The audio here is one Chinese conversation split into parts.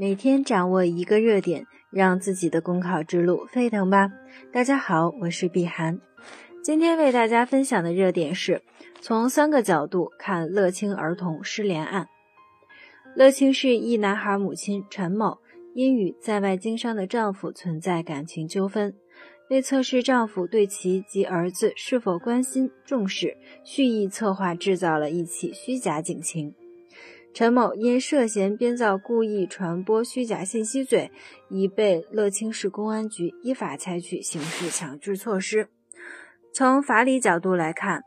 每天掌握一个热点，让自己的公考之路沸腾吧！大家好，我是碧涵，今天为大家分享的热点是从三个角度看乐清儿童失联案。乐清是一男孩母亲陈某因与在外经商的丈夫存在感情纠纷，为测试丈夫对其及儿子是否关心重视，蓄意策划制造了一起虚假警情。陈某因涉嫌编造故意传播虚假信息罪，已被乐清市公安局依法采取刑事强制措施。从法理角度来看，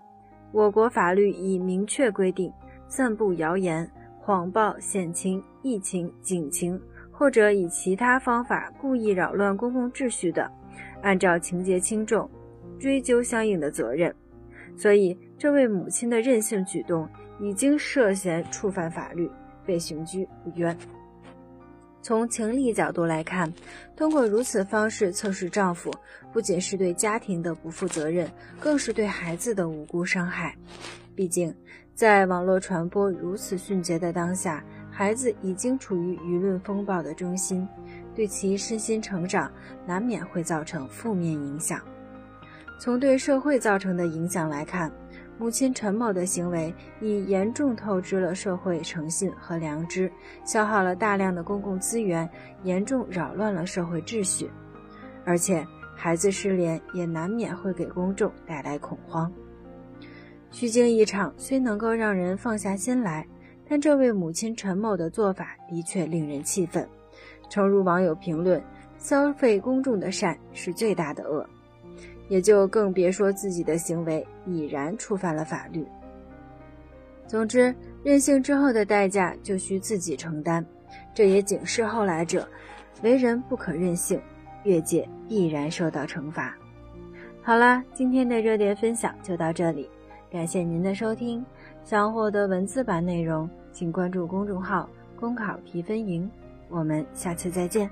我国法律已明确规定，散布谣言、谎报险情、疫情、警情，或者以其他方法故意扰乱公共秩序的，按照情节轻重，追究相应的责任。所以，这位母亲的任性举动。已经涉嫌触犯法律，被刑拘不冤。从情理角度来看，通过如此方式测试丈夫，不仅是对家庭的不负责任，更是对孩子的无辜伤害。毕竟，在网络传播如此迅捷的当下，孩子已经处于舆论风暴的中心，对其身心成长难免会造成负面影响。从对社会造成的影响来看，母亲陈某的行为已严重透支了社会诚信和良知，消耗了大量的公共资源，严重扰乱了社会秩序。而且，孩子失联也难免会给公众带来恐慌。虚惊一场虽能够让人放下心来，但这位母亲陈某的做法的确令人气愤。诚如网友评论：“消费公众的善是最大的恶。”也就更别说自己的行为已然触犯了法律。总之，任性之后的代价就需自己承担，这也警示后来者：为人不可任性，越界必然受到惩罚。好啦，今天的热点分享就到这里，感谢您的收听。想获得文字版内容，请关注公众号“公考提分营”。我们下次再见。